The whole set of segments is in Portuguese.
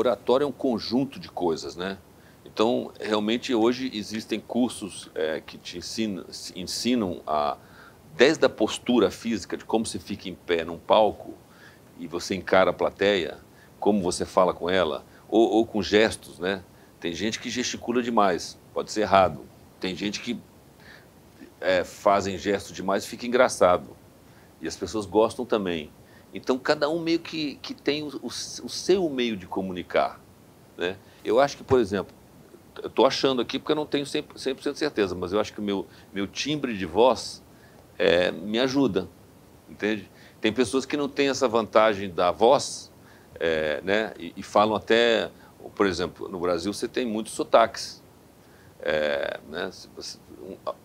oratório é um conjunto de coisas, né? Então, realmente, hoje existem cursos é, que te ensinam, ensinam a, desde a postura física, de como se fica em pé num palco e você encara a plateia, como você fala com ela, ou, ou com gestos, né? Tem gente que gesticula demais, pode ser errado. Tem gente que é, fazem gestos demais e fica engraçado. E as pessoas gostam também. Então, cada um meio que, que tem o, o, o seu meio de comunicar. Né? Eu acho que, por exemplo, estou achando aqui porque eu não tenho 100%, 100 certeza, mas eu acho que o meu, meu timbre de voz é, me ajuda, entende? Tem pessoas que não têm essa vantagem da voz, é, né? E, e, falam até, por exemplo, no Brasil você tem muitos sotaques, é, né?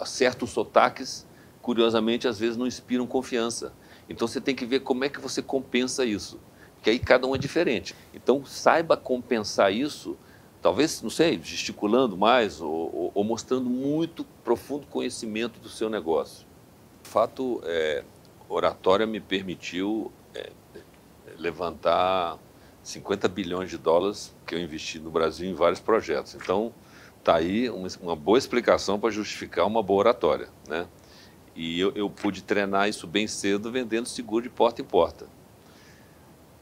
certos sotaques, curiosamente, às vezes não inspiram confiança. Então você tem que ver como é que você compensa isso, porque aí cada um é diferente. Então saiba compensar isso, talvez, não sei, gesticulando mais ou, ou, ou mostrando muito profundo conhecimento do seu negócio. De fato, é, oratória me permitiu é, levantar 50 bilhões de dólares que eu investi no Brasil em vários projetos. Então, está aí uma, uma boa explicação para justificar uma boa oratória, né? E eu, eu, pude treinar isso bem cedo vendendo seguro de porta em porta.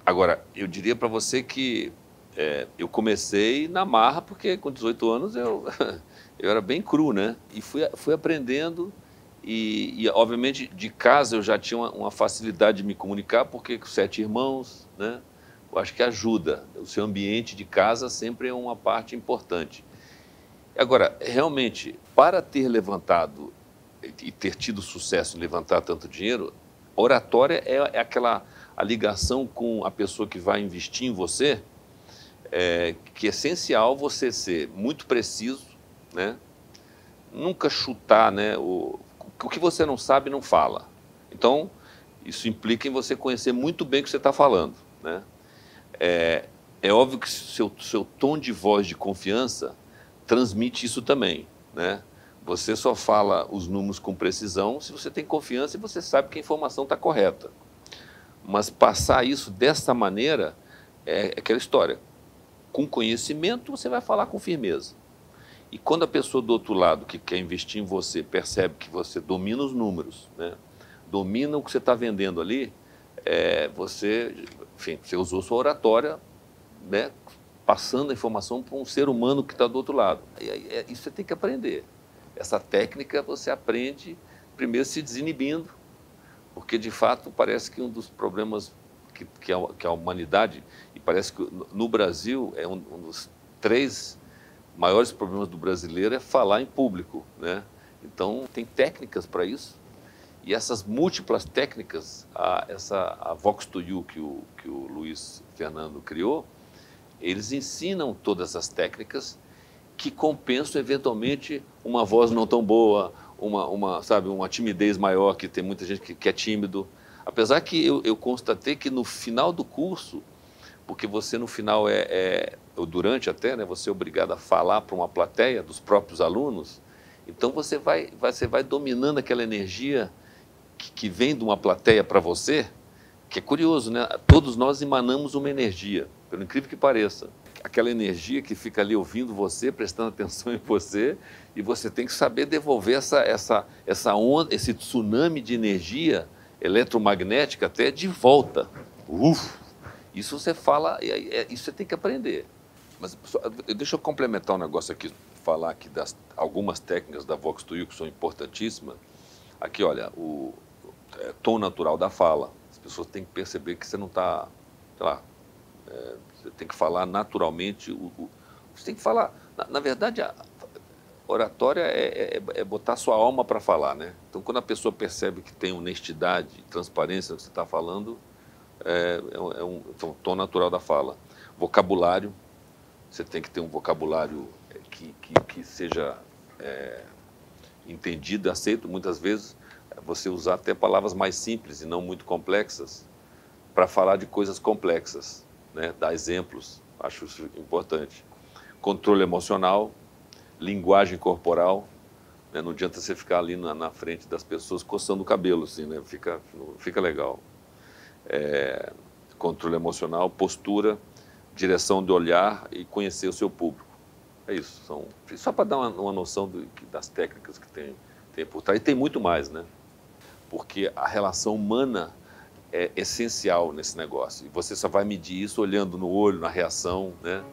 Agora, eu diria para você que é, eu comecei na marra, porque com 18 anos eu, eu era bem cru, né? E fui, fui aprendendo e, e, obviamente, de casa eu já tinha uma, uma, facilidade de me comunicar, porque com sete irmãos, né? Eu acho que ajuda. O seu ambiente de casa sempre é uma parte importante. Agora, realmente, para ter levantado e ter tido sucesso em levantar tanto dinheiro, oratória é, é aquela a ligação com a pessoa que vai investir em você, é, que é essencial você ser muito preciso, né? nunca chutar, né? o, o que você não sabe não fala. Então, isso implica em você conhecer muito bem o que você está falando. Né? É, é óbvio que seu, seu tom de voz de confiança transmite isso também. Né? Você só fala os números com precisão se você tem confiança e você sabe que a informação está correta. Mas passar isso dessa maneira é aquela história. Com conhecimento, você vai falar com firmeza. E quando a pessoa do outro lado, que quer investir em você, percebe que você domina os números, né? domina o que você está vendendo ali, é, você, enfim, você usou sua oratória, né? passando a informação para um ser humano que está do outro lado. E, é, isso você tem que aprender. Essa técnica você aprende primeiro se desinibindo, porque de fato parece que um dos problemas que, que, a, que a, humanidade, e parece que no Brasil é um, um, dos três maiores problemas do brasileiro é falar em público. Né? Então tem técnicas para isso, e essas múltiplas técnicas, a, essa a Vox to You que o, que o Luiz Fernando criou, eles ensinam todas as técnicas que compensam eventualmente uma voz não tão boa, uma, uma, sabe, uma timidez maior, que tem muita gente que, que é tímido. Apesar que eu, eu, constatei que no final do curso, porque você no final é, é ou durante até, né, você é obrigado a falar para uma plateia dos próprios alunos, então você vai, você vai dominando aquela energia que, que vem de uma plateia para você, que é curioso, né? Todos nós emanamos uma energia, pelo incrível que pareça aquela energia que fica ali ouvindo você, prestando atenção em você, e você tem que saber devolver essa, essa, essa onda, esse tsunami de energia eletromagnética até de volta. Uf! Isso você fala, isso você tem que aprender. Mas deixa eu complementar um negócio aqui, falar aqui das algumas técnicas da Vox to You que são importantíssimas. Aqui, olha, o é, tom natural da fala. As pessoas têm que perceber que você não está, sei lá, é, você tem que falar naturalmente. O, o, você tem que falar. Na, na verdade, a oratória é, é, é botar sua alma para falar, né? Então, quando a pessoa percebe que tem honestidade, transparência no que você está falando, é, é, um, é um, então, um tom natural da fala. Vocabulário, você tem que ter um vocabulário que, que, que seja é, entendido, aceito. Muitas vezes, você usar até palavras mais simples e não muito complexas para falar de coisas complexas né, dar exemplos, acho isso importante. Controle emocional, linguagem corporal, né, não adianta você ficar ali na, na, frente das pessoas coçando o cabelo, assim, né, fica, fica legal. É, controle emocional, postura, direção de olhar e conhecer o seu público. É isso, são, só para dar uma, uma noção do, das técnicas que tem, tem por trás. E tem muito mais, né? Porque a relação humana é essencial nesse negócio. E você só vai medir isso olhando no olho, na reação, né?